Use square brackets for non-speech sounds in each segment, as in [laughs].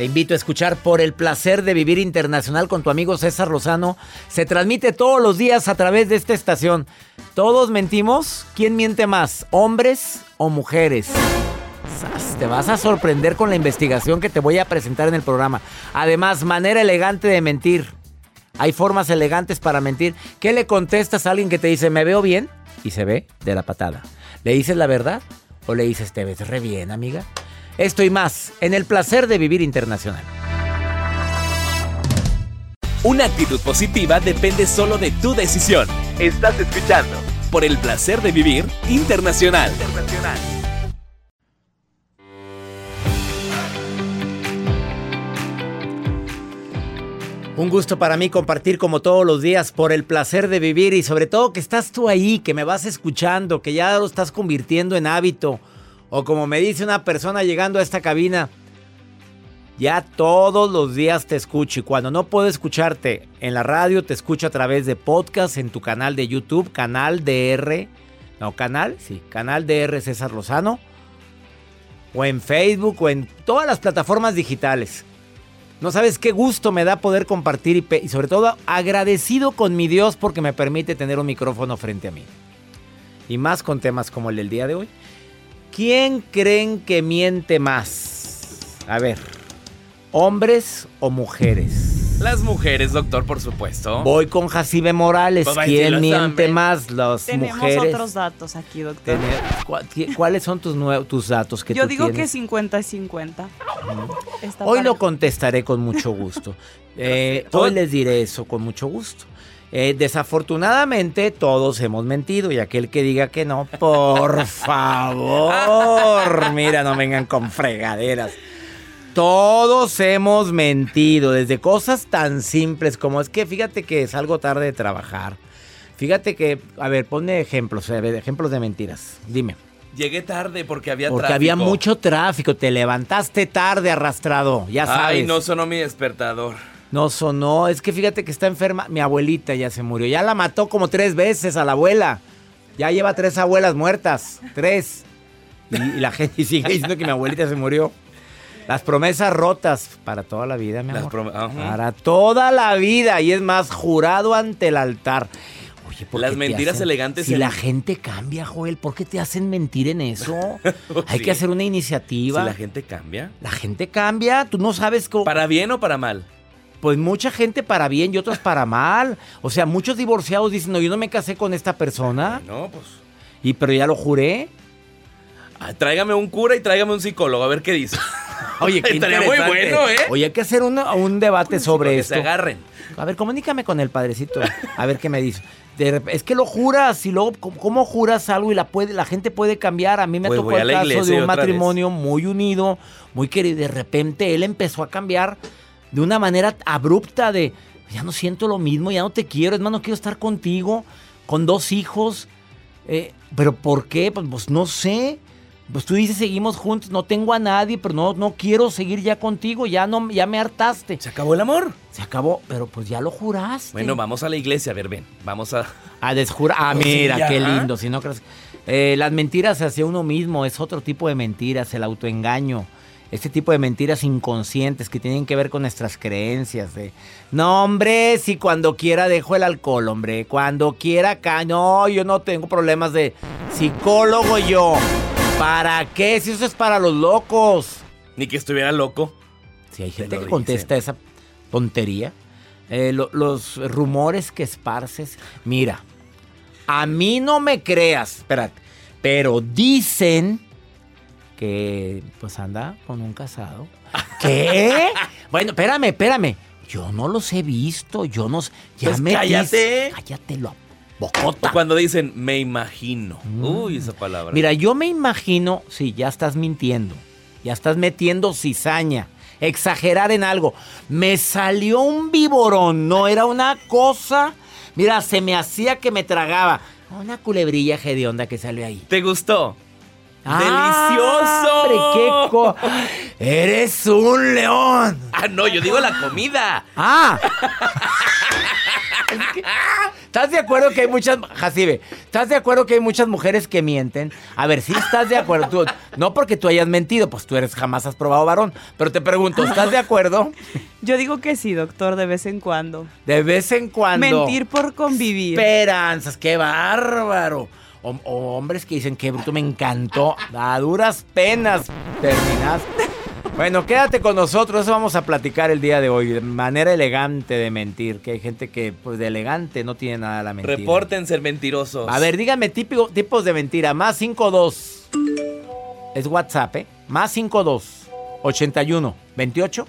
Te invito a escuchar Por el placer de vivir internacional con tu amigo César Lozano. Se transmite todos los días a través de esta estación. ¿Todos mentimos? ¿Quién miente más? ¿Hombres o mujeres? Te vas a sorprender con la investigación que te voy a presentar en el programa. Además, manera elegante de mentir. Hay formas elegantes para mentir. ¿Qué le contestas a alguien que te dice, me veo bien? Y se ve de la patada. ¿Le dices la verdad? ¿O le dices, te ves re bien, amiga? Esto y más en el placer de vivir internacional. Una actitud positiva depende solo de tu decisión. Estás escuchando por el placer de vivir internacional. internacional. Un gusto para mí compartir como todos los días por el placer de vivir y sobre todo que estás tú ahí, que me vas escuchando, que ya lo estás convirtiendo en hábito o como me dice una persona llegando a esta cabina, ya todos los días te escucho y cuando no puedo escucharte en la radio, te escucho a través de podcast en tu canal de YouTube, canal DR, no, canal, sí, canal DR César Lozano, o en Facebook o en todas las plataformas digitales. No sabes qué gusto me da poder compartir y, y sobre todo agradecido con mi Dios porque me permite tener un micrófono frente a mí. Y más con temas como el del día de hoy. ¿Quién creen que miente más? A ver, ¿hombres o mujeres? Las mujeres, doctor, por supuesto. Voy con Jacibe Morales. Pues ¿Quién miente más? Las Tenemos mujeres. otros datos aquí, doctor. ¿Cuáles son tus, datos que Yo tú digo que tienes? 50 y 50. Está Hoy lo contestaré con mucho gusto. [laughs] Eh, hoy les diré eso con mucho gusto. Eh, desafortunadamente todos hemos mentido y aquel que diga que no, por [laughs] favor, mira, no vengan con fregaderas. Todos hemos mentido, desde cosas tan simples como es que fíjate que salgo tarde de trabajar. Fíjate que, a ver, ponme ejemplos, a ver, ejemplos de mentiras. Dime. Llegué tarde porque había Porque tráfico. había mucho tráfico, te levantaste tarde arrastrado, ya sabes. Ay, no sonó mi despertador. No sonó, es que fíjate que está enferma. Mi abuelita ya se murió. Ya la mató como tres veces a la abuela. Ya lleva tres abuelas muertas. Tres. Y, y la [laughs] gente sigue diciendo que mi abuelita se murió. Las promesas rotas para toda la vida, mi amor. Para toda la vida. Y es más, jurado ante el altar. Oye, ¿por Las qué mentiras hacen- elegantes Si en- la gente cambia, Joel, ¿por qué te hacen mentir en eso? [laughs] Hay Sí. que hacer una Si iniciativa. la gente cambia. La gente cambia, tú no sabes cómo. ¿Para bien o para mal? Pues mucha gente para bien y otros para mal. O sea, muchos divorciados dicen, no, yo no me casé con esta persona. No, pues. Y pero ya lo juré. ah, tráigame un cura y tráigame un psicólogo, a ver qué dice. [laughs] Oye, [laughs] qué Estaría muy bueno, ¿eh? Oye, hay que hacer un, un debate sobre que esto. se agarren. A ver, comunícame con el padrecito. A ver qué me dice. De es que lo juras y luego, ¿cómo, juras algo y la, puede, la gente puede cambiar? A mí me Pues tocó el caso de un vez. matrimonio muy unido, muy querido. De repente él empezó a cambiar de una manera abrupta de, ya no siento lo mismo, ya no te quiero, es más, no quiero estar contigo, con dos hijos. Eh, ¿Pero por qué? Pues, pues no sé. Pues tú dices, seguimos juntos, no tengo a nadie, pero no, no quiero seguir ya contigo, ya, no, ya me hartaste. ¿Se acabó el amor? Se acabó, pero pues ya lo juraste. Bueno, vamos a la iglesia, a ver, ven. Vamos a. A desjurar. Ah, Pues sí, mira, ya. qué lindo. Si no crees. Eh, las mentiras hacia uno mismo es otro tipo de mentiras, el autoengaño. Este tipo de mentiras inconscientes que tienen que ver con nuestras creencias. De, no, hombre, si cuando quiera dejo el alcohol, hombre. Cuando quiera acá. No, yo no tengo problemas de psicólogo yo. ¿Para qué? Si eso es para los locos. Ni que estuviera loco. Si hay Te gente que contesta esa tontería. Eh, lo- los rumores que esparces. Mira, a mí no me creas, espérate, pero dicen que pues anda con un casado. [laughs] ¿Qué? Bueno, espérame, espérame. Yo no los he visto, yo no sé. Ya Pues me cállate. Cállate, lo bocota. O cuando dicen, me imagino. Uy, esa palabra. Mira, yo me imagino, sí, ya estás mintiendo. Ya estás metiendo cizaña. Exagerar en algo. Me salió un viborón, no era una cosa. Mira, se me hacía que me tragaba. Una culebrilla hedionda que salió ahí. ¿Te gustó? ¡Ah, ¡Delicioso! hombre, qué co- ¡Eres un león! Ah, no, yo digo la comida. ¡Ah! Es que- ¿Estás de acuerdo que hay muchas... Jacibe, ¿estás de acuerdo que hay muchas mujeres que mienten? A ver, sí estás de acuerdo. Tú- no porque tú hayas mentido, pues tú eres jamás has probado varón. Pero te pregunto, ¿estás de acuerdo? Yo digo que sí, doctor, de vez en cuando. De vez en cuando... Mentir por convivir. Esperanzas, qué bárbaro. O, o hombres que dicen que bruto me encantó. A duras penas terminaste. Bueno, quédate con nosotros, eso vamos a platicar el día de hoy. De manera elegante de mentir, que hay gente que pues de elegante no tiene nada la mentira. Reporten ser mentirosos. A ver, díganme típico, tipos de mentira. Más 52. Es WhatsApp, ¿eh? Más 52. 81. 28.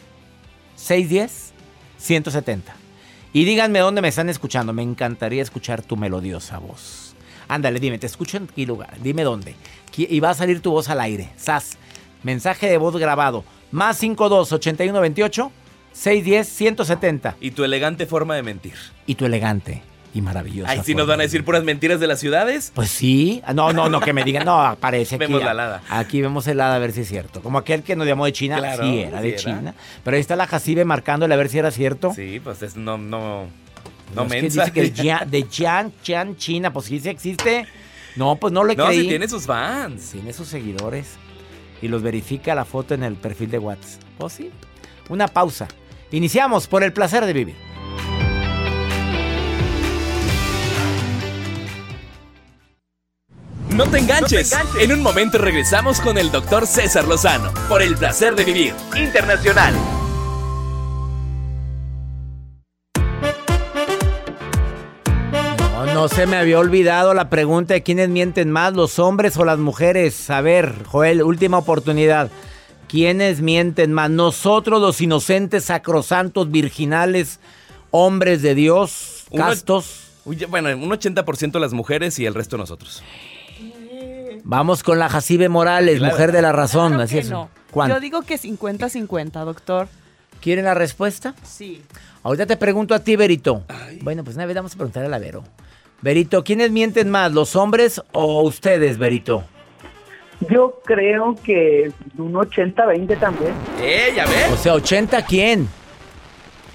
610. 170. Y díganme dónde me están escuchando. Me encantaría escuchar tu melodiosa voz. Ándale, dime, te escucho en qué lugar. Dime dónde. Y va a salir tu voz al aire. SAS. Mensaje de voz grabado. Más 52 81 28 610 170. Y tu elegante forma de mentir. Y tu elegante y maravillosa. Ay, sí nos van a de decir puras mentiras de las ciudades. pues sí. No, no, no, que me digan. No, aparece aquí. Vemos la helada. Aquí vemos el hada a ver si es cierto. Como aquel que nos llamó de China. Claro, sí, era sí de era. China. Pero ahí está la Jacibe marcándole a ver si era cierto. Sí, pues es no, no, no mensa. dice que de Jian, China. Pues sí, sí existe. No, pues no le No, creí. si tiene sus fans. Tiene sus seguidores. Y los verifica la foto en el perfil de WhatsApp. Pues sí. Una pausa. Iniciamos por el placer de vivir. No te enganches. En un momento regresamos con el doctor César Lozano por el placer de vivir internacional. No, se me había olvidado la pregunta de quiénes mienten más, los hombres o las mujeres. A ver, Joel, última oportunidad. ¿Quiénes mienten más? Nosotros los inocentes, sacrosantos, virginales, hombres de Dios, castos. Bueno, un 80% las mujeres y el resto nosotros. Vamos con la Jacibe Morales, Claro. mujer de la razón. Claro Así es. no. Yo digo que 50-50, doctor. ¿Quieren la respuesta? Sí. Ahorita te pregunto a ti, Berito. Bueno, pues una vez vamos a preguntar a la Vero. Berito, ¿quiénes mienten más, los hombres o ustedes, Berito? Yo creo que un 80-20 también. ¡Eh, ya ves! O sea, ¿80 quién?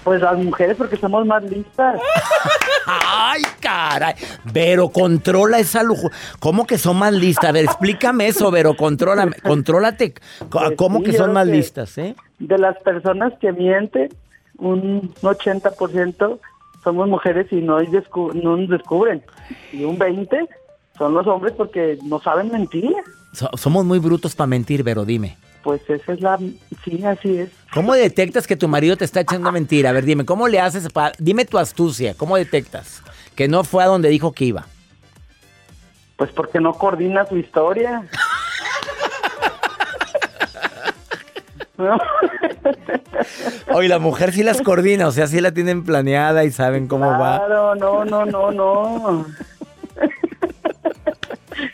Pues las mujeres porque somos más listas. [laughs] ¡Ay, caray! Vero, controla esa lujo. ¿Cómo que son más listas? A ver, explícame eso, Vero, contrólame. Contrólate. Co- Pues ¿Cómo sí, que son más que- listas, eh? De las personas que mienten, un 80% somos mujeres y no, descu- no nos descubren. Y un 20% son los hombres porque no saben mentir. So- somos muy brutos para mentir, Vero, dime. Pues esa es la... Sí, así es. ¿Cómo detectas que tu marido te está echando mentira? A ver, dime, ¿cómo le haces para... Dime tu astucia, ¿cómo detectas? Que no fue a donde dijo que iba. Pues porque no coordina su historia. ¿No? [laughs] Oye, la mujer sí las coordina, o sea, sí la tienen planeada y saben cómo va. Claro, no, no, no, no.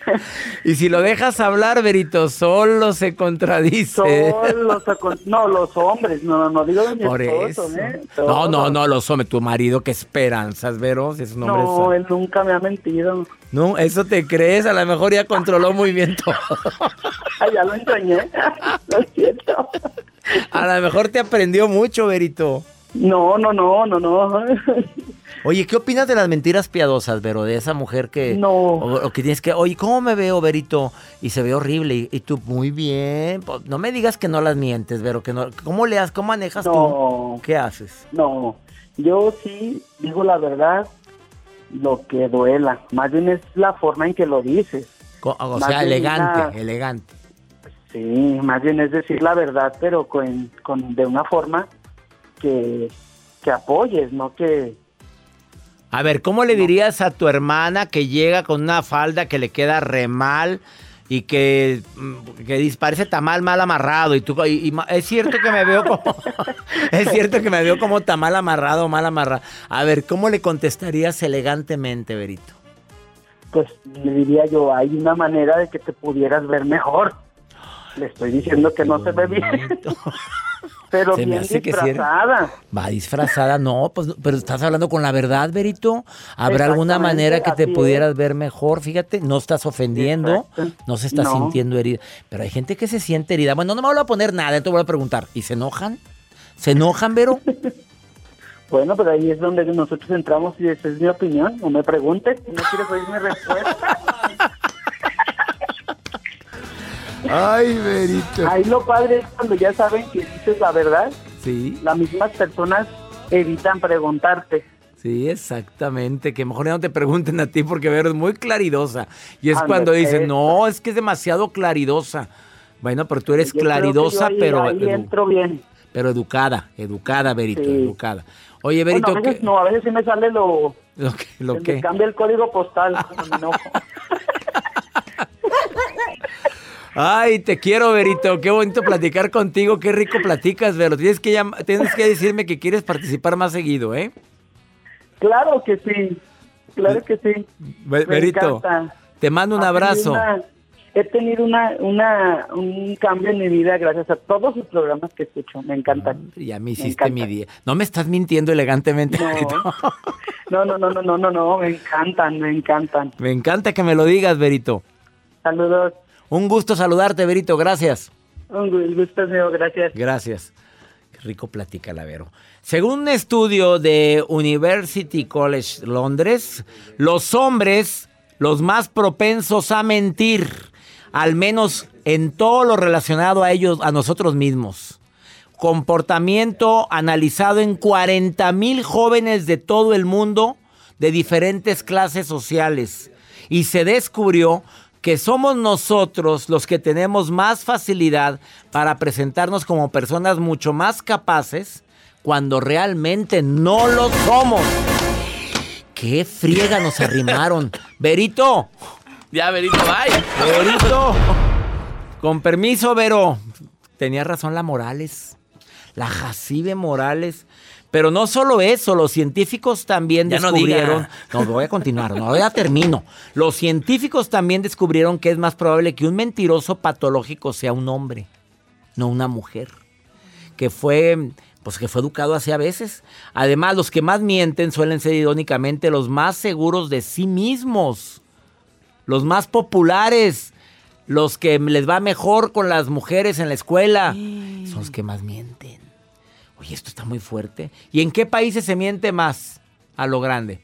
[laughs] Y si lo dejas hablar, Berito, solo se contradice. Solos, acon- no, los hombres, no, no digo de mi Por esposo, eso. ¿eh? No, no, Todos. no, los hombres, tu marido, qué esperanzas, Vero, si es un hombre No, él nunca me ha mentido. No, eso te crees, a lo mejor ya controló muy bien todo. [laughs] Ay, ya lo entrañé. [laughs] lo siento. A lo mejor te aprendió mucho, Berito. No, no, no, no, no. Oye, ¿qué opinas de las mentiras piadosas, Vero? De esa mujer que... No. O, o que tienes que... Oye, ¿cómo me veo, Berito? Y se ve horrible. Y, y tú, muy bien. Pues, no me digas que no las mientes, Vero. Que no, ¿Cómo le haces? ¿Cómo manejas No. tú? ¿Qué haces? No, yo sí digo la verdad, lo que duela. Más bien es la forma en que lo dices. O Más sea, elegante, elegante. Sí, más bien es decir la verdad, pero con, con de una forma que, que apoyes, no que... A ver, ¿cómo le dirías a tu hermana que llega con una falda que le queda re mal y que, mm, que parece tamal mal amarrado y tú y- es cierto que me veo como [laughs] es cierto que me veo como tamal amarrado, mal amarrado. A ver, ¿cómo le contestarías elegantemente, Berito? Pues le diría yo, hay una manera de que te pudieras ver mejor. Le estoy diciendo que no se ve bien, [laughs] pero Se me que disfrazada. Va disfrazada, no, pues, pero estás hablando con la verdad, Berito. ¿Habrá alguna manera que te pudieras ver mejor? Fíjate, no estás ofendiendo, Exacto. no se está No. sintiendo herida. Pero hay gente que se siente herida. Bueno, no me voy a poner nada, entonces voy a preguntar. ¿Y se enojan? ¿Se enojan, Vero? [laughs] Bueno, pero ahí es donde nosotros entramos y esa es mi opinión. No me preguntes, si no quieres oír mi respuesta. Ay, Berito. Ahí lo padre es cuando ya saben que dices la verdad, Sí, las mismas personas evitan preguntarte. sí, exactamente. Que mejor ya no te pregunten a ti porque Vero es muy claridosa. Y es cuando dicen, no, es que es demasiado claridosa. Bueno, pero tú eres Yo claridosa, ahí- pero, ahí entro bien. pero educada, educada, Berito, Sí. educada. Oye, Berito, Bueno, a veces ¿qué- no, a veces sí me sale lo, [laughs] lo que, lo que- cambia el código postal. [laughs] enojo. Ay, te quiero, Berito. Qué bonito platicar contigo. Qué rico platicas, Vero. Tienes que, tienes que decirme que quieres participar más seguido, ¿eh? claro que sí, claro que sí. Me encanta. te mando un abrazo. una- he tenido una, una, un cambio en mi vida gracias a todos sus programas que escucho. Me encantan. Ya me Me hiciste mi día. No me estás mintiendo elegantemente. Berito. No, no, no, no, no, no, no, me encantan, me encantan. Me encanta que me lo digas, Berito. Saludos. Un gusto saludarte, Berito. Gracias. Un gu- gusto mío, gracias. Gracias. Qué rico platica la Vero. Según un estudio de University College Londres, los hombres, los más propensos a mentir, al menos en todo lo relacionado a ellos, a nosotros mismos. Comportamiento analizado en 40 mil jóvenes de todo el mundo, de diferentes clases sociales. Y se descubrió que somos nosotros los que tenemos más facilidad para presentarnos como personas mucho más capaces cuando realmente no lo somos. ¡Qué friega nos arrimaron! [laughs] Berito, Ya, Berito, bye. Verito. Con permiso, Vero. Tenía razón la Morales. La Jacibe Morales. Pero no solo eso, los científicos también Ya descubrieron. No, voy a continuar, no, ya termino. Los científicos también descubrieron que es más probable que un mentiroso patológico sea un hombre, no una mujer. Que fue, pues que fue educado así a veces. Además, los que más mienten suelen ser irónicamente los más seguros de sí mismos los más populares, los que les va mejor con las mujeres en la escuela, son los que más mienten. Oye, esto está muy fuerte. ¿Y en qué países se miente más a lo grande?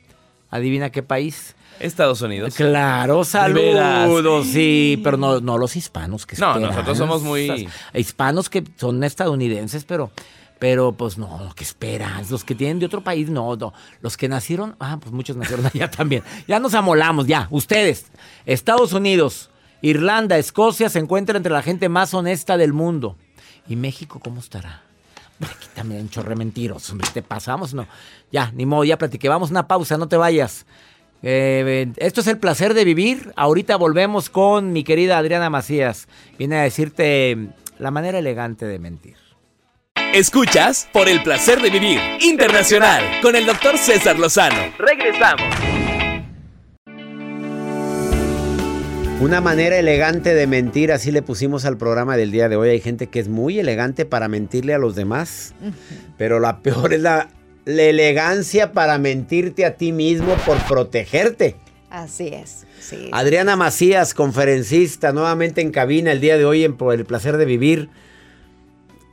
Adivina qué país. Estados Unidos. Claro, saludos, sí, pero no, no los hispanos que No, nosotros somos muy- Hispanos que son estadounidenses, pero... Pero pues no, ¿qué esperas? Los que tienen de otro país, no, no. Los que nacieron, ah, pues muchos nacieron allá [laughs] también. Ya nos amolamos, ya. Ustedes, Estados Unidos, Irlanda, Escocia se encuentran entre la gente más honesta del mundo. ¿Y México cómo estará? Aquí también un chorre de mentirosos. hombre, ¿Te pasamos? No. Ya, ni modo, ya platiqué. Vamos a una pausa, no te vayas. Eh, esto es el placer de vivir. Ahorita volvemos con mi querida Adriana Macías. Viene a decirte la manera elegante de mentir. Escuchas por el placer de vivir internacional con el doctor César Lozano. Regresamos. Una manera elegante de mentir, así le pusimos al programa del día de hoy. Hay gente que es muy elegante para mentirle a los demás, pero la peor es la, la elegancia para mentirte a ti mismo por protegerte. Así es. Sí. Adriana Macías, conferencista, nuevamente en cabina el día de hoy en Por el placer de vivir.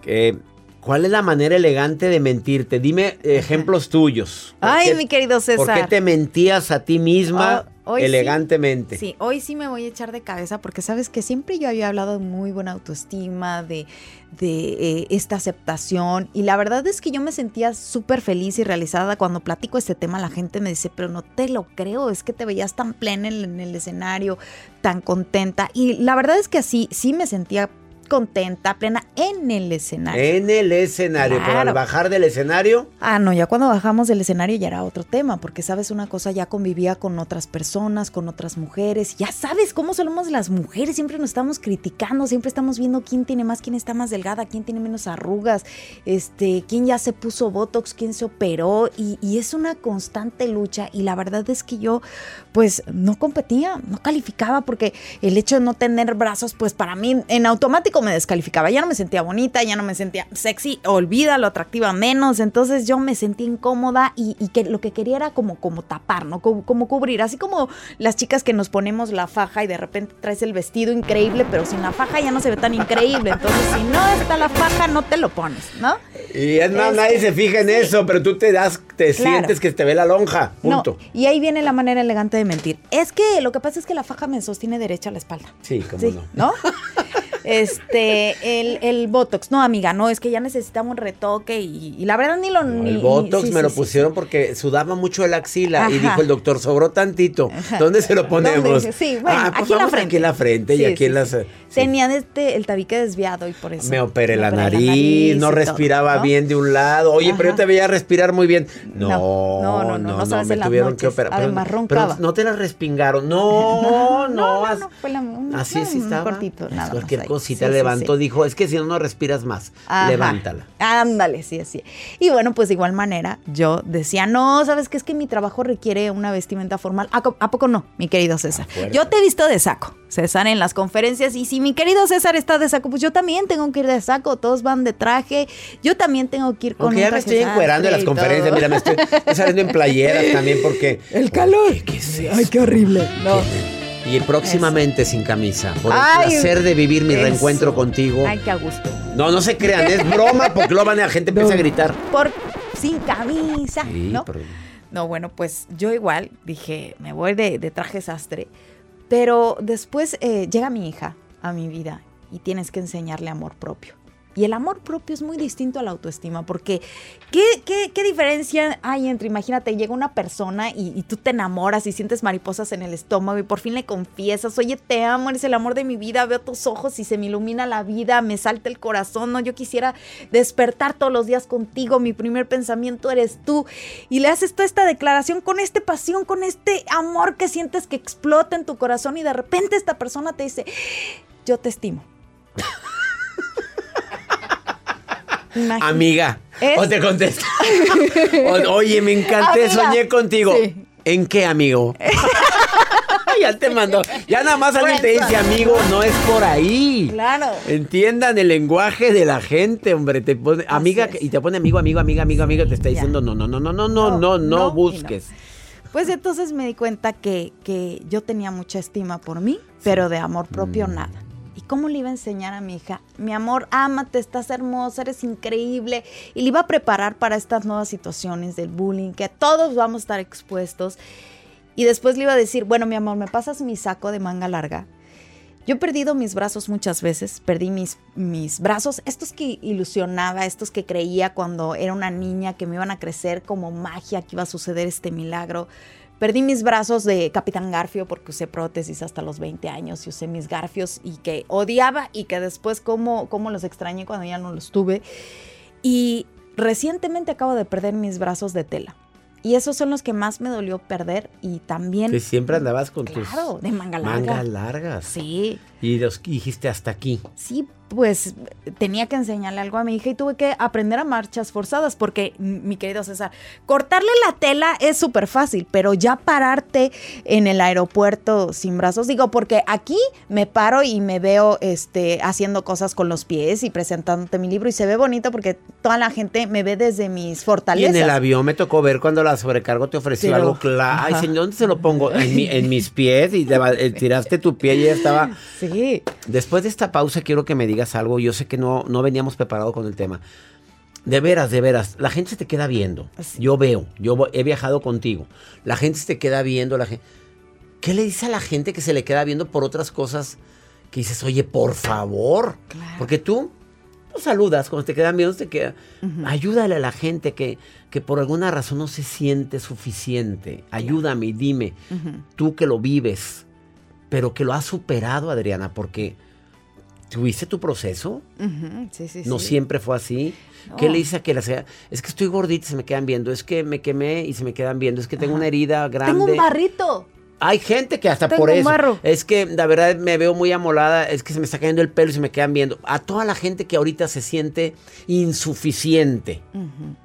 Eh, ¿Cuál es la manera elegante de mentirte? Dime ejemplos tuyos. ¿Por Ay, qué- mi querido César. ¿Por qué te mentías a ti misma Oh, hoy sí. elegantemente? Sí, hoy sí me voy a echar de cabeza porque sabes que siempre yo había hablado de muy buena autoestima, de, de eh, esta aceptación y la verdad es que yo me sentía súper feliz y realizada cuando platico este tema. La gente me dice, pero no te lo creo, es que te veías tan plena en, en el escenario, tan contenta y la verdad es que así sí me sentía contenta, plena en el escenario. En el escenario, pero al Claro. bajar del escenario, Ah, no, ya cuando bajamos del escenario ya era otro tema, porque sabes una cosa, ya convivía con otras personas, con otras mujeres, ya sabes cómo somos las mujeres, siempre nos estamos criticando, siempre estamos viendo quién tiene más, quién está más delgada, quién tiene menos arrugas, este, quién ya se puso Botox, quién se operó, y, y es una constante lucha, y la verdad es que yo, pues, no competía, no calificaba, porque el hecho de no tener brazos, pues, para mí, en automático me descalificaba, ya no me sentía bonita, ya no me sentía sexy, olvídalo, atractiva menos, entonces yo me sentía incómoda y, y que lo que quería era como, como tapar, ¿no? Como, como cubrir, así como las chicas que nos ponemos la faja y de repente traes el vestido increíble, pero sin la faja ya no se ve tan increíble, entonces si no está la faja no te lo pones, ¿no? y es más, Este, nadie se fija en sí. eso, pero tú te das, te Claro. sientes que te ve la lonja. Punto. No, y ahí viene la manera elegante de mentir. Es que lo que pasa es que la faja me sostiene derecha la espalda. Sí, cómo Sí, no. ¿no? [laughs] Este, el, el Botox. No, amiga, no, es que ya necesitamos un retoque y, y la verdad ni lo... No, ni- el ni- Botox sí, me sí, lo sí, pusieron sí. porque sudaba mucho el axila y dijo el doctor, sobró tantito. ¿Dónde se lo ponemos? ¿Dónde? Sí, bueno, ah, pues aquí en la frente. aquí en la frente y Sí, aquí sí, en las... sí. eh, sí. Tenía este, el tabique desviado y por eso. Me operé me la operé nariz, no todo, respiraba ¿no? bien de un lado. Oye, pero yo te veía respirar muy bien. No, No, no, no, no, no sabes me tuvieron que operar. Pero- Además, pero, roncaba. no te la respingaron. [laughs] No, no, No, no, fue la, Así, un estaba. cortito, Es nada más cualquier cosita Sí, sí, levantó, sí. dijo, es que si no, no respiras más. Ajá. Levántala. Ándale, sí, así. Y bueno, pues de igual manera, yo decía, no, sabes que es que mi trabajo requiere una vestimenta formal. ¿A, co- a poco no, mi querido César? Yo te he visto de saco, César, en las conferencias. Y si mi querido César está de saco, pues yo también tengo que ir de saco. Todos van de traje. Yo también tengo que ir con Aunque un ya me estoy encuerando en las conferencias, mira, me estoy, saliendo en playeras también porque... [laughs] El calor. Ay, qué horrible. No. Y próximamente sin camisa, por el Ay, placer de vivir mi eso. reencuentro contigo. Ay, qué a gusto. No, no se crean, es broma porque lo van a la gente empieza a gritar. Por sin camisa, Sí, ¿no? bueno, pues yo igual dije, me voy de, de traje sastre. Pero después eh, llega mi hija a mi vida y tienes que enseñarle amor propio. Y el amor propio es muy distinto a la autoestima, porque ¿qué, qué, qué diferencia hay entre, imagínate, llega una persona y, tú te enamoras y sientes mariposas en el estómago y por fin le confiesas, oye, te amo, eres el amor de mi vida, veo tus ojos y se me ilumina la vida, me salta el corazón, no, yo quisiera despertar todos los días contigo, mi primer pensamiento eres tú. Y le haces toda esta declaración con esta pasión, con este amor que sientes que explota en tu corazón y de repente esta persona te dice, yo te estimo. Imagínate. Amiga, Es- o te contesta. [laughs] O- Oye, me encanté, Amiga. soñé contigo. Sí. ¿En qué, amigo? [laughs] ya te mandó. Ya nada más alguien te dice amigo, no es por ahí. Claro. Entiendan el lenguaje de la gente, hombre. Te pone amiga es. y te pone amigo, amigo, amiga, amigo, amigo. Te está diciendo no, no, no, no, no, no, no, no, busques. Pues entonces me di cuenta que, que yo tenía mucha estima por mí, pero de amor propio Mm. nada. ¿Y cómo le iba a enseñar a mi hija? Mi amor, ámate, estás hermosa, eres increíble. Y le iba a preparar para estas nuevas situaciones del bullying, que todos vamos a estar expuestos. Y después le iba a decir, bueno, mi amor, ¿me pasas mi saco de manga larga? Yo he perdido mis brazos muchas veces, perdí mis, mis brazos, estos que ilusionaba, estos que creía cuando era una niña que me iban a crecer como magia, que iba a suceder este milagro. Perdí mis brazos de Capitán Garfio porque usé prótesis hasta los 20 años y usé mis garfios y que odiaba y que después como, como los extrañé cuando ya no los tuve. Y recientemente acabo de perder mis brazos de tela. Y esos son los que más me dolió perder y también... Que siempre andabas con Claro, tus de manga larga. mangas largas. Sí, Y los dijiste hasta aquí. sí, pues tenía que enseñarle algo a mi hija y tuve que aprender a marchas forzadas porque, mi querido César, cortarle la tela es súper fácil, pero ya pararte en el aeropuerto sin brazos, digo, porque aquí me paro y me veo este, haciendo cosas con los pies y presentándote mi libro y se ve bonito porque toda la gente me ve desde mis Y fortalezas. en el avión me tocó ver cuando la sobrecargo te ofreció Pero- algo claro. Ay, señor, ¿dónde se lo pongo? En, mi- en mis pies y te eh, tiraste tu pie y ya estaba. Sí. Después de esta pausa quiero que me digas algo. Yo sé que no, no veníamos preparados con el tema. De veras, de veras, la gente se te queda viendo. Yo veo, yo he viajado contigo. La gente se te queda viendo, la gente... ¿Qué le dice a la gente que se le queda viendo por otras cosas que dices, oye, por favor? Claro. Porque tú saludas, cuando te quedan viendo, te queda... Ayúdale a la gente que, que por alguna razón no se siente suficiente. Ayúdame y dime, tú que lo vives, pero que lo has superado, Adriana, porque ¿Tuviste tu proceso? Sí, sí, No sí. siempre fue así. ¿Qué le hice a que la sea? Es que estoy gordita y se me quedan viendo. Es que me quemé y se me quedan viendo. Es que tengo una herida grande. Tengo un barrito. Hay gente que hasta Tengo por un eso. barro. Es que la verdad me veo muy amolada. Es que se me está cayendo el pelo y se me quedan viendo. A toda la gente que ahorita se siente insuficiente.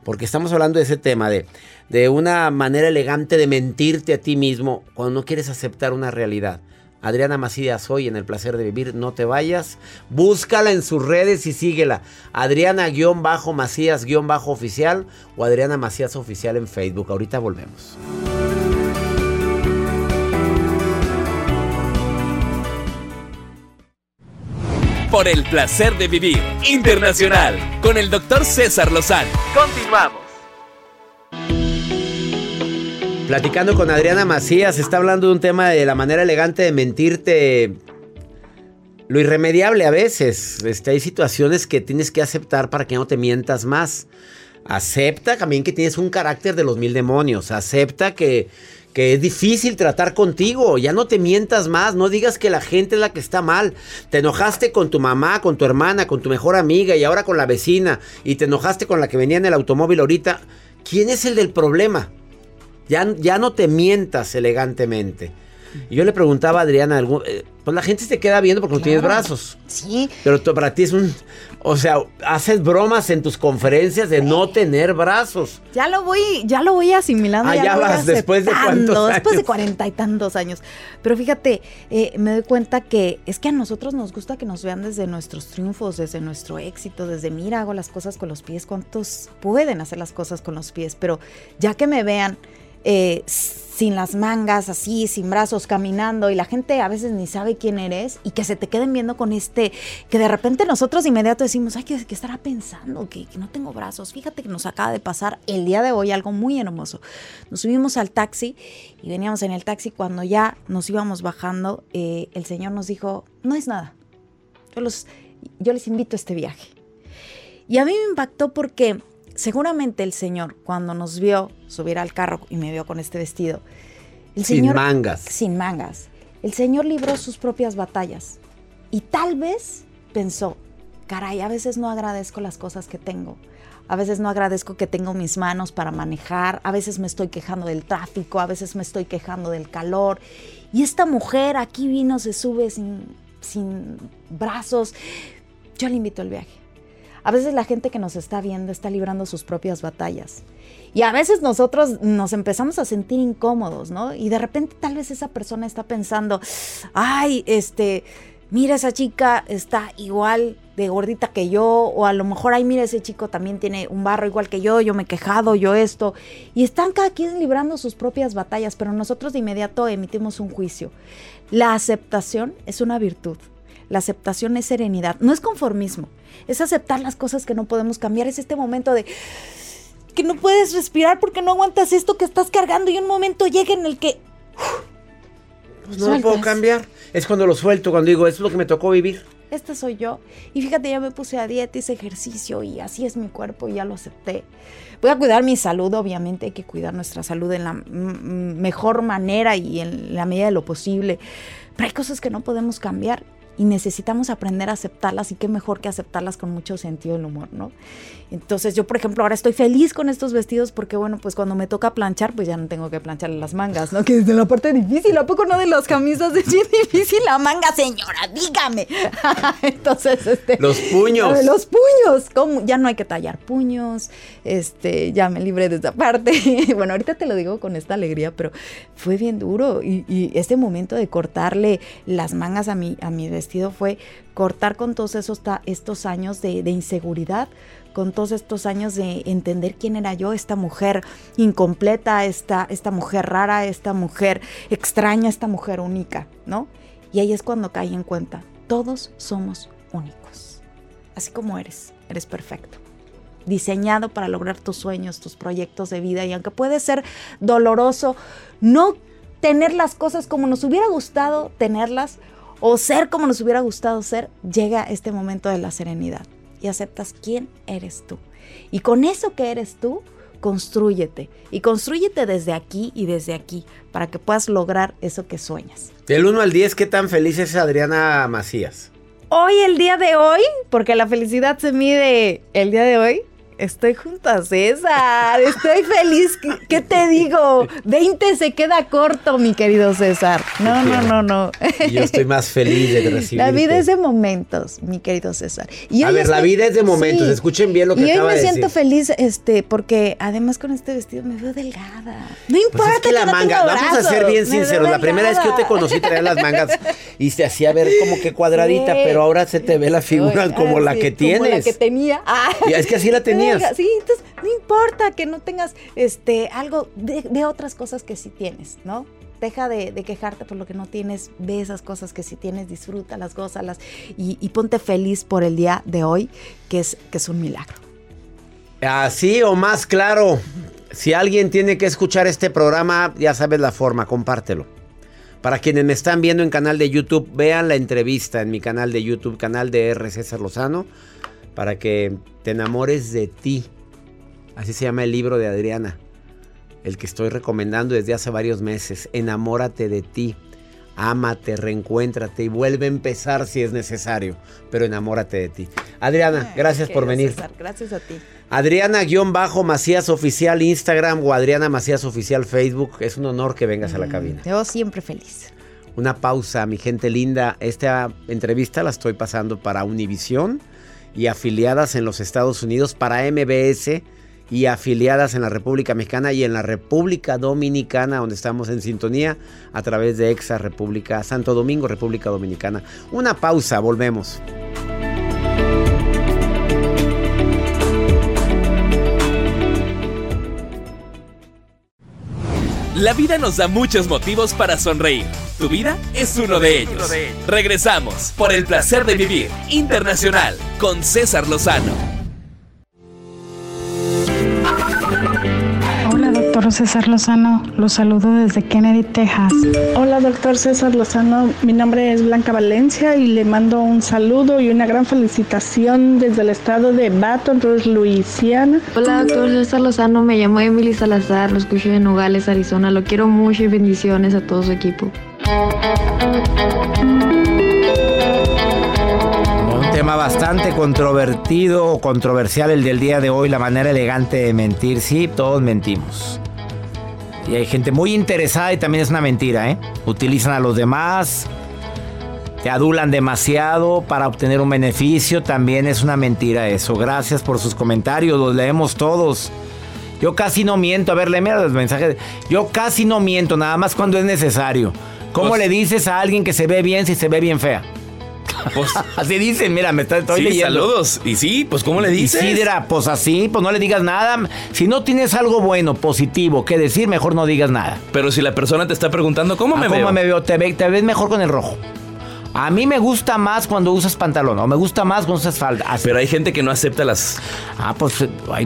Porque estamos hablando de ese tema de, de una manera elegante de mentirte a ti mismo cuando no quieres aceptar una realidad. Adriana Macías hoy en El Placer de Vivir, no te vayas. Búscala en sus redes y síguela. Adriana-Macías-oficial o Adriana Macías Oficial en Facebook. Ahorita volvemos. Por el placer de vivir internacional con el doctor César Lozano. Continuamos. Platicando con Adriana Macías, está hablando de un tema de la manera elegante de mentirte. Lo irremediable a veces. Este, hay situaciones que tienes que aceptar para que no te mientas más. Acepta también que tienes un carácter de los mil demonios. Acepta que, que es difícil tratar contigo. Ya no te mientas más. No digas que la gente es la que está mal. Te enojaste con tu mamá, con tu hermana, con tu mejor amiga y ahora con la vecina. Y te enojaste con la que venía en el automóvil ahorita. ¿Quién es el del problema? Ya, ya no te mientas elegantemente. Y yo le preguntaba a Adriana, algún- eh, pues la gente se queda viendo porque no tienes brazos. Sí, Pero tú- para ti es un... O sea, haces bromas en tus conferencias de no tener brazos. ya lo voy, ya lo voy asimilando. Ah, ya vas, después de cuántos Después de años. cuarenta y tantos años. Pero fíjate, eh, me doy cuenta que es que a nosotros nos gusta que nos vean desde nuestros triunfos, desde nuestro éxito, desde mira, hago las cosas con los pies. ¿Cuántos pueden hacer las cosas con los pies? Pero ya que me vean eh, sin las mangas, así, sin brazos, caminando, y la gente a veces ni sabe quién eres, y que se te queden viendo con este, que de repente nosotros inmediato decimos, ay, ¿qué, qué estará pensando? Que, que no tengo brazos. Fíjate que nos acaba de pasar el día de hoy algo muy hermoso. Nos subimos al taxi y veníamos en el taxi cuando ya nos íbamos bajando, eh, el señor nos dijo, no es nada, yo, los, yo les invito a este viaje. Y a mí me impactó porque seguramente el Señor, cuando nos vio subir al carro y me vio con este vestido, el Sin Señor, mangas. Sin mangas. El Señor libró sus propias batallas. Y tal vez pensó, caray, a veces no agradezco las cosas que tengo. A veces no agradezco que tengo mis manos para manejar. A veces me estoy quejando del tráfico. A veces me estoy quejando del calor. Y esta mujer aquí vino, se sube sin, sin brazos. Yo le invito al viaje. A veces la gente que nos está viendo está librando sus propias batallas. Y a veces nosotros nos empezamos a sentir incómodos, ¿no? Y de repente tal vez esa persona está pensando, ay, este, mira esa chica está igual de gordita que yo, o a lo mejor, ay, mira ese chico también tiene un barro igual que yo, yo me he quejado, yo esto. Y están cada quien librando sus propias batallas, pero nosotros de inmediato emitimos un juicio. La aceptación es una virtud. La aceptación es serenidad, no es conformismo, es aceptar las cosas que no podemos cambiar, es este momento de que no puedes respirar porque no aguantas esto que estás cargando y un momento llega en el que Pues no lo puedo cambiar. Es cuando lo suelto, cuando digo, es lo que me tocó vivir. esta soy yo. Y fíjate, ya me puse a dieta, hice ejercicio y así es mi cuerpo y ya lo acepté. Voy a cuidar mi salud, obviamente hay que cuidar nuestra salud en la mejor manera y en la medida de lo posible. Pero hay cosas que no podemos cambiar y necesitamos aprender a aceptarlas y qué mejor que aceptarlas con mucho sentido del humor, ¿no? Entonces yo, por ejemplo, ahora estoy feliz con estos vestidos porque, bueno, pues cuando me toca planchar, pues ya no tengo que plancharle las mangas, ¿no? Que es de la parte difícil, ¿a poco no de las camisas es bien difícil la manga, señora? Dígame. [laughs] Entonces, este... Los puños. [laughs] Los puños. ¿Cómo? Ya no hay que tallar puños. Este, ya me libré de esa parte. [laughs] bueno, ahorita te lo digo con esta alegría, pero fue bien duro. Y, y este momento de cortarle las mangas a mi, a mi vestido fue cortar con todos esos ta- estos años de, de inseguridad, con todos estos años de entender quién era yo, esta mujer incompleta, esta, esta mujer rara, esta mujer extraña, esta mujer única, ¿no? Y ahí es cuando caí en cuenta, todos somos únicos, así como eres, eres perfecto. Diseñado para lograr tus sueños, tus proyectos de vida y aunque puede ser doloroso no tener las cosas como nos hubiera gustado tenerlas o ser como nos hubiera gustado ser, llega este momento de la serenidad y aceptas quién eres tú. Y con eso que eres tú, construyete. Y construyete desde aquí y desde aquí para que puedas lograr eso que sueñas. Del 1 al 10, ¿qué tan feliz es Adriana Macías? hoy, el día de hoy, porque la felicidad se mide el día de hoy, Estoy junto a César, estoy feliz. ¿Qué, te digo? 20 se queda corto, mi querido César. No, no, no, no. Yo estoy más feliz de recibirte. La vida es de momentos, mi querido César. Y A hoy ver, la vida es de momentos. Sí. Escuchen bien lo que Y hoy acaba me de siento decir. feliz, este, porque además con este vestido me veo delgada. No importa Pues es que la no manga, tenga vamos a ser bien me sinceros. La primera vez que yo te conocí traía las mangas y se hacía ver como que cuadradita, Sí. pero ahora se te ve la figura como ah, la sí, que Como la tienes. que tenía. Ah. Y es que así la Sí, entonces no importa que no tengas este algo de, de otras cosas que sí tienes, ¿no? Deja de, de quejarte por lo que no tienes, ve esas cosas que sí tienes, disfrútalas, gózalas y, y ponte feliz por el día de hoy, que es, que es un milagro. Así o más claro. Si alguien tiene que escuchar este programa, ya sabes la forma, compártelo. Para quienes me están viendo en canal de YouTube, vean la entrevista en mi canal de YouTube, canal de R. César Lozano, para que te enamores de ti. Así se llama el libro de Adriana, el que estoy recomendando desde hace varios meses. Enamórate de ti, ámate, reencuéntrate y vuelve a empezar si es necesario, pero enamórate de ti. Adriana, gracias por venir. César, gracias a ti. Adriana-Macías Oficial Instagram o Adriana Macías Oficial Facebook. Es un honor que vengas a la cabina. Yo siempre feliz. Una pausa, mi gente linda. Esta entrevista la estoy pasando para Univisión y afiliadas en los Estados Unidos, para MBS y afiliadas en la República Mexicana y en la República Dominicana, donde estamos en sintonía a través de Exa República Santo Domingo, República Dominicana. Una pausa, volvemos. La vida nos da muchos motivos para sonreír. Tu vida es uno de ellos. Regresamos por el placer de vivir internacional con César Lozano. Hola, doctor César Lozano. Los saludo desde Kennedy, Texas. Hola, doctor César Lozano. Mi nombre es Blanca Valencia y le mando un saludo y una gran felicitación desde el estado de Baton Rouge, Luisiana. Hola, doctor César Lozano. Me llamo Emily Salazar. Lo escucho de Nogales, Arizona. Lo quiero mucho y bendiciones a todo su equipo. Un tema bastante controvertido o controversial el del día de hoy, la manera elegante de mentir. Sí, todos mentimos. Y hay gente muy interesada y también es una mentira, ¿eh? Utilizan a los demás, te adulan demasiado para obtener un beneficio, también es una mentira eso. Gracias por sus comentarios, los leemos todos. Yo casi no miento, a ver, léeme los mensajes. Yo casi no miento, nada más cuando es necesario. ¿Cómo Pues- le dices a alguien que se ve bien si se ve bien fea? Pues, [laughs] Así dicen, mira, me está- estoy sí, leyendo. saludos. Y sí, pues ¿cómo le dices? Isidra, pues así, pues no le digas nada. Si no tienes algo bueno, positivo que decir, mejor no digas nada. Pero si la persona te está preguntando, ¿cómo Ah, me ¿Cómo veo? me veo? Te, ve- te ves mejor con el rojo. A mí me gusta más cuando usas pantalón o me gusta más cuando usas falda. Así. Pero hay gente que no acepta las... Ah, pues,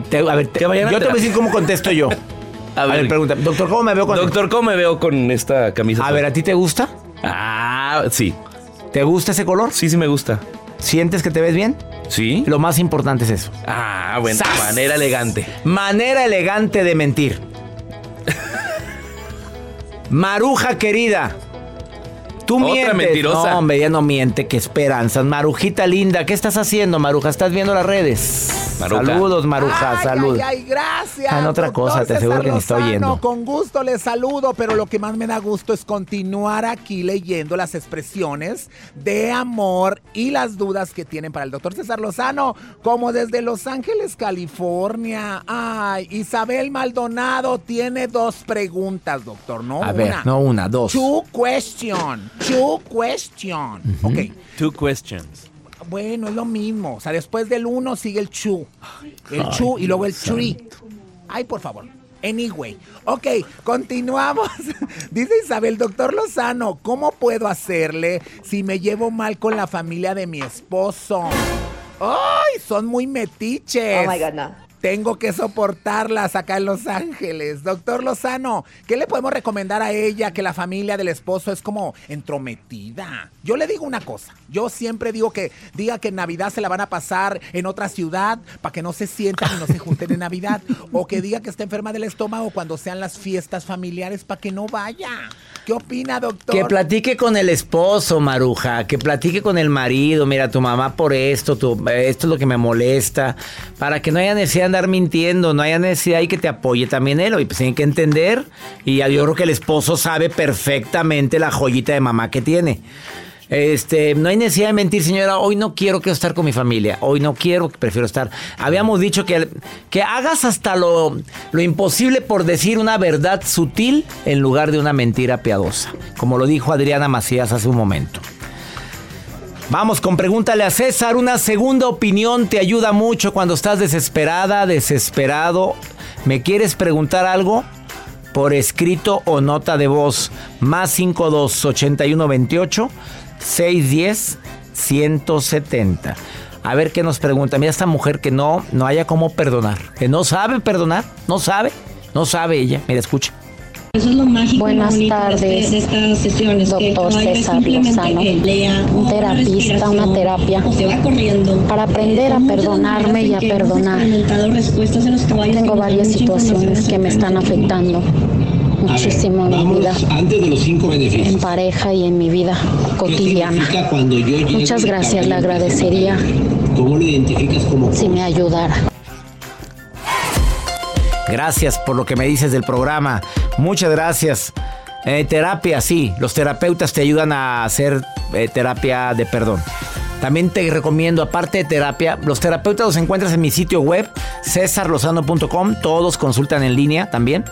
te- a ver, te- yo te voy a decir cómo contesto yo. [laughs] A A ver, ver, pregunta, doctor, ¿cómo me veo con doctor, ¿cómo me veo con esta camisa? A ver, ¿a ti te gusta? Ah, sí. ¿Te gusta ese color? Sí, sí me gusta. ¿Sientes que te ves bien? ¿Sí? Lo más importante es eso. Ah, bueno, ¡Sas! manera elegante. Manera elegante de mentir. [laughs] Maruja querida. Tú Otra mientes. mentirosa. No, hombre, ya no miente. Qué esperanzas. Marujita linda, ¿qué estás haciendo, Maruja? ¿Estás viendo las redes? Maruja. Saludos, Maruja. Ay, Salud. Ay, ay, gracias. Ah, en otra doctor cosa, te aseguro que ni está Lozano, oyendo. Con gusto les saludo, pero lo que más me da gusto es continuar aquí leyendo las expresiones de amor y las dudas que tienen para el doctor César Lozano, como desde Los Ángeles, California. Ay, Isabel Maldonado tiene dos preguntas, doctor, no A una. ver, no una, dos. Two question, two question. Ok, Two questions. bueno, es lo mismo. O sea, después del uno sigue el chu. El Ay, chu y luego el tree. Ay, por favor. Anyway. Ok, continuamos. [laughs] Dice Isabel, doctor Lozano, ¿cómo puedo hacerle si me llevo mal con la familia de mi esposo? ¡Ay! Son muy metiches. Oh my God, no. Tengo que soportarlas acá en Los Ángeles. Doctor Lozano, ¿qué le podemos recomendar a ella que la familia del esposo es como entrometida? Yo le digo una cosa. Yo siempre digo que diga que en Navidad se la van a pasar en otra ciudad para que no se sientan y no se junten en Navidad. O que diga que está enferma del estómago cuando sean las fiestas familiares para que no vaya. ¿Qué opina, doctor? Que platique con el esposo, Maruja, que platique con el marido, mira, tu mamá por esto, tu, esto es lo que me molesta, para que no haya necesidad de andar mintiendo, no haya necesidad y que te apoye también él, y pues tienen que entender, y yo creo que el esposo sabe perfectamente la joyita de mamá que tiene. Este, no hay necesidad de mentir, señora. Hoy no quiero, quiero estar con mi familia. Hoy no quiero, prefiero estar. Habíamos dicho que, que hagas hasta lo, lo imposible por decir una verdad sutil en lugar de una mentira piadosa. Como lo dijo Adriana Macías hace un momento. Vamos con pregúntale a César. Una segunda opinión te ayuda mucho cuando estás desesperada, desesperado. ¿Me quieres preguntar algo? Por escrito o nota de voz. Más 52 81 28 610 170. A ver qué nos pregunta. Mira esta mujer que no, no haya cómo perdonar. Que no sabe perdonar. No sabe. No sabe ella. Mira, escucha. Eso es lo mágico Buenas tardes, de, de estas sesiones. que doctor hay César Lozano, que un una terapista, una terapia para aprender a perdonarme y a que perdonar. que Tengo varias situaciones que me están afectando muchísimo en mi vida, antes de los cinco beneficios. en pareja y en mi vida ¿Qué cotidiana. yo Muchas gracias, le agradecería ¿Cómo lo identificas como si me ayudara. Gracias por lo que me dices del programa. Muchas gracias. Eh, terapia, sí. Los terapeutas te ayudan a hacer eh, terapia de perdón. También te recomiendo, aparte de terapia, los terapeutas los encuentras en mi sitio web, cesarlozano.com. Todos consultan en línea también.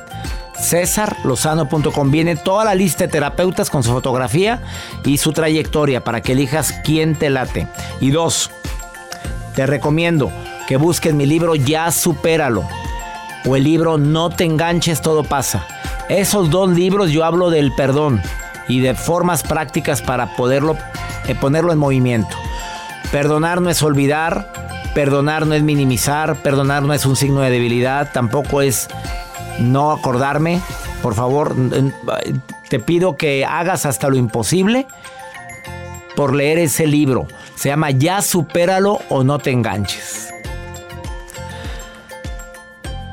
cesarlozano.com. Viene toda la lista de terapeutas con su fotografía y su trayectoria para que elijas quién te late. Y dos, te recomiendo que busques mi libro Ya Supéralo o el libro No te enganches, todo pasa. Esos dos libros yo hablo del perdón y de formas prácticas para poderlo eh, ponerlo en movimiento. Perdonar no es olvidar, perdonar no es minimizar, perdonar no es un signo de debilidad, tampoco es no acordarme. Por favor, te pido que hagas hasta lo imposible por leer ese libro. Se llama Ya supéralo o no te enganches.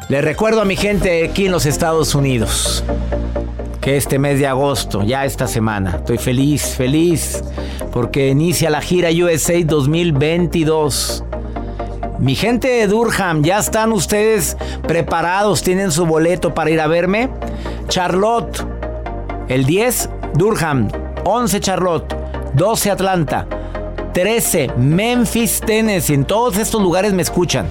Le recuerdo a mi gente aquí en los Estados Unidos que este mes de agosto, ya esta semana, estoy feliz, feliz, porque inicia la gira USA 2022. Mi gente de Durham, ¿ya están ustedes preparados? ¿Tienen su boleto para ir a verme? Charlotte, el 10, Durham, 11 Charlotte, 12 Atlanta, 13 Memphis, Tennessee. En todos estos lugares me escuchan.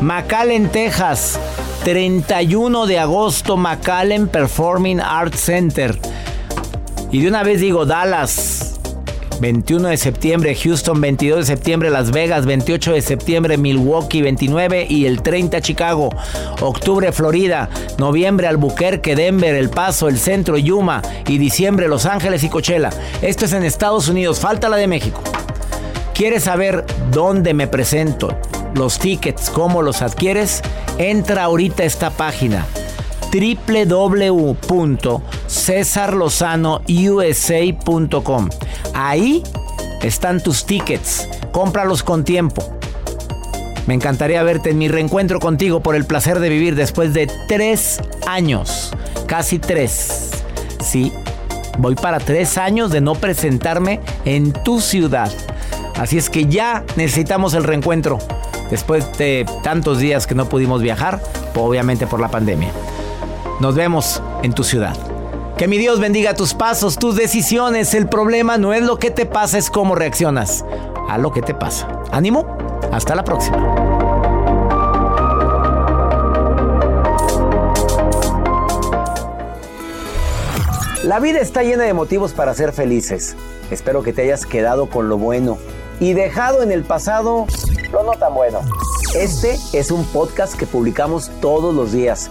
McAllen, Texas, 31 de agosto, McAllen Performing Arts Center. Y de una vez digo Dallas, 21 de septiembre, Houston 22 de septiembre, Las Vegas 28 de septiembre, Milwaukee 29 y el 30 Chicago, octubre Florida, noviembre Albuquerque, Denver, El Paso, El Centro, Yuma y diciembre Los Ángeles y Coachella. Esto es en Estados Unidos, falta la de México. ¿Quieres saber dónde me presento? Los tickets, cómo los adquieres? Entra ahorita a esta página www.cesarlozanousa.com. Ahí están tus tickets. Cómpralos con tiempo. Me encantaría verte en mi reencuentro contigo por el placer de vivir después de tres años. Casi tres. Sí, voy para tres años de no presentarme en tu ciudad. Así es que ya necesitamos el reencuentro. Después de tantos días que no pudimos viajar, obviamente por la pandemia. Nos vemos en tu ciudad. Que mi Dios bendiga tus pasos, tus decisiones. El problema no es lo que te pasa, es cómo reaccionas a lo que te pasa. Ánimo, hasta la próxima. La vida está llena de motivos para ser felices. Espero que te hayas quedado con lo bueno y dejado en el pasado lo no tan bueno. Este es un podcast que publicamos todos los días,